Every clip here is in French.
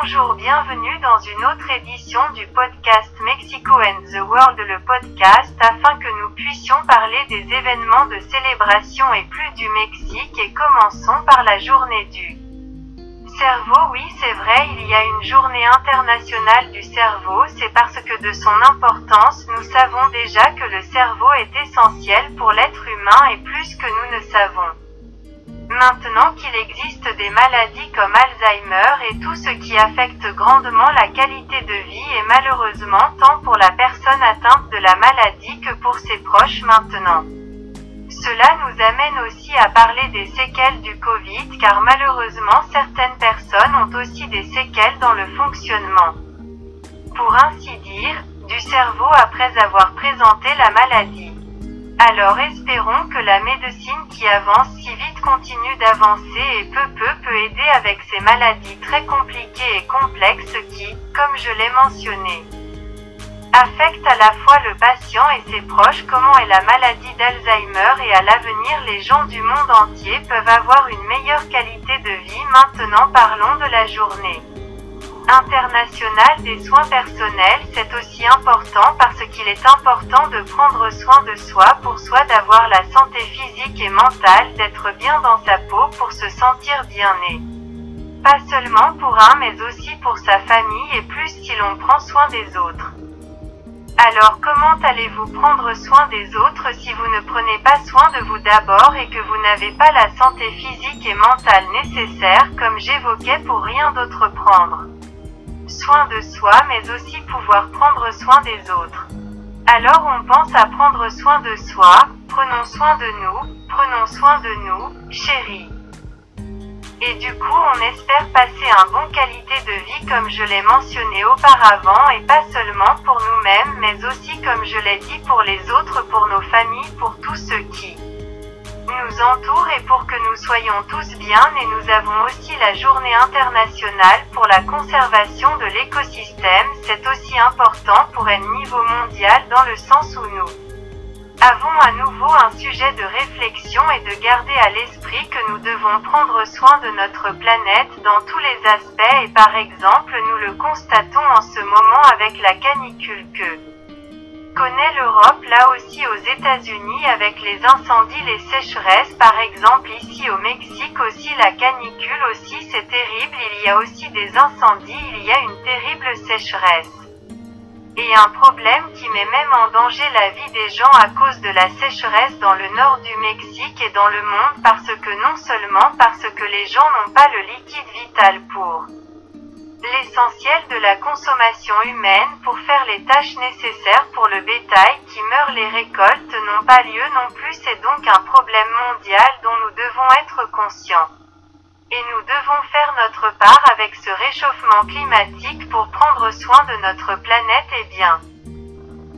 Bonjour, bienvenue dans une autre édition du podcast Mexico and the World, le podcast afin que nous puissions parler des événements de célébration et plus du Mexique et commençons par la journée du cerveau. Oui, c'est vrai, il y a une journée internationale du cerveau, c'est parce que de son importance, nous savons déjà que le cerveau est essentiel pour l'être humain et plus que nous ne savons. Maintenant qu'il existe des maladies comme Alzheimer et tout ce qui affecte grandement la qualité de vie et malheureusement tant pour la personne atteinte de la maladie que pour ses proches maintenant. Cela nous amène aussi à parler des séquelles du Covid car malheureusement certaines personnes ont aussi des séquelles dans le fonctionnement. Pour ainsi dire, du cerveau après avoir présenté la maladie. Alors espérons que la médecine qui avance si vite continue d'avancer et peu peu peut aider avec ces maladies très compliquées et complexes qui, comme je l'ai mentionné, affectent à la fois le patient et ses proches comment est la maladie d'Alzheimer et à l'avenir les gens du monde entier peuvent avoir une meilleure qualité de vie. Maintenant parlons de la journée international des soins personnels, c'est aussi important parce qu'il est important de prendre soin de soi pour soi d'avoir la santé physique et mentale, d'être bien dans sa peau pour se sentir bien né. Pas seulement pour un mais aussi pour sa famille et plus si l'on prend soin des autres. Alors comment allez-vous prendre soin des autres si vous ne prenez pas soin de vous d'abord et que vous n'avez pas la santé physique et mentale nécessaire comme j'évoquais pour rien d'autre prendre? Soin de soi mais aussi pouvoir prendre soin des autres. Alors on pense à prendre soin de soi, prenons soin de nous, prenons soin de nous, chérie. Et du coup on espère passer un bon qualité de vie comme je l'ai mentionné auparavant et pas seulement pour nous-mêmes mais aussi comme je l'ai dit pour les autres, pour nos familles, pour tous ceux qui entoure et pour que nous soyons tous bien et nous avons aussi la journée internationale pour la conservation de l'écosystème, c'est aussi important pour un niveau mondial dans le sens où nous avons à nouveau un sujet de réflexion et de garder à l'esprit que nous devons prendre soin de notre planète dans tous les aspects et par exemple nous le constatons en ce moment avec la canicule que connaît l'Europe là aussi aux États-Unis avec les incendies, les sécheresses par exemple ici au Mexique aussi la canicule aussi c'est terrible, il y a aussi des incendies, il y a une terrible sécheresse. Et un problème qui met même en danger la vie des gens à cause de la sécheresse dans le nord du Mexique et dans le monde parce que non seulement parce que les gens n'ont pas le liquide vital pour l'essentiel de la consommation humaine pour faire les tâches nécessaires pour le bétail qui meurt les récoltes n'ont pas lieu non plus c'est donc un problème mondial dont nous devons être conscients. Et nous devons faire notre part avec ce réchauffement climatique pour prendre soin de notre planète et bien.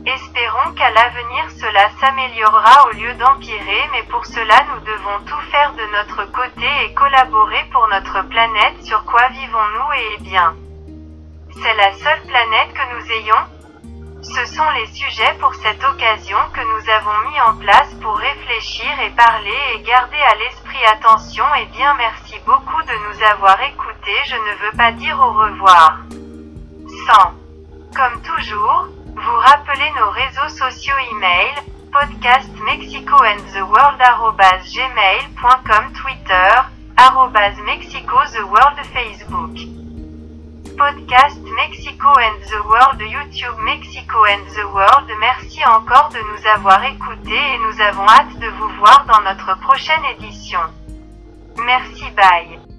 Espérons qu'à l'avenir cela s'améliorera au lieu d'empirer mais pour cela nous devons tout faire de notre côté et collaborer pour notre planète sur quoi vivons-nous et bien. C'est la seule planète que nous ayons Ce sont les sujets pour cette occasion que nous avons mis en place pour réfléchir et parler et garder à l'esprit attention et bien merci beaucoup de nous avoir écoutés je ne veux pas dire au revoir. Sans. Comme toujours, vous rappelez nos réseaux sociaux email, podcast Mexico and the World gmail.com Twitter, arrobas Mexico World Facebook. Podcast Mexico and the World YouTube Mexico and the World Merci encore de nous avoir écoutés et nous avons hâte de vous voir dans notre prochaine édition. Merci bye.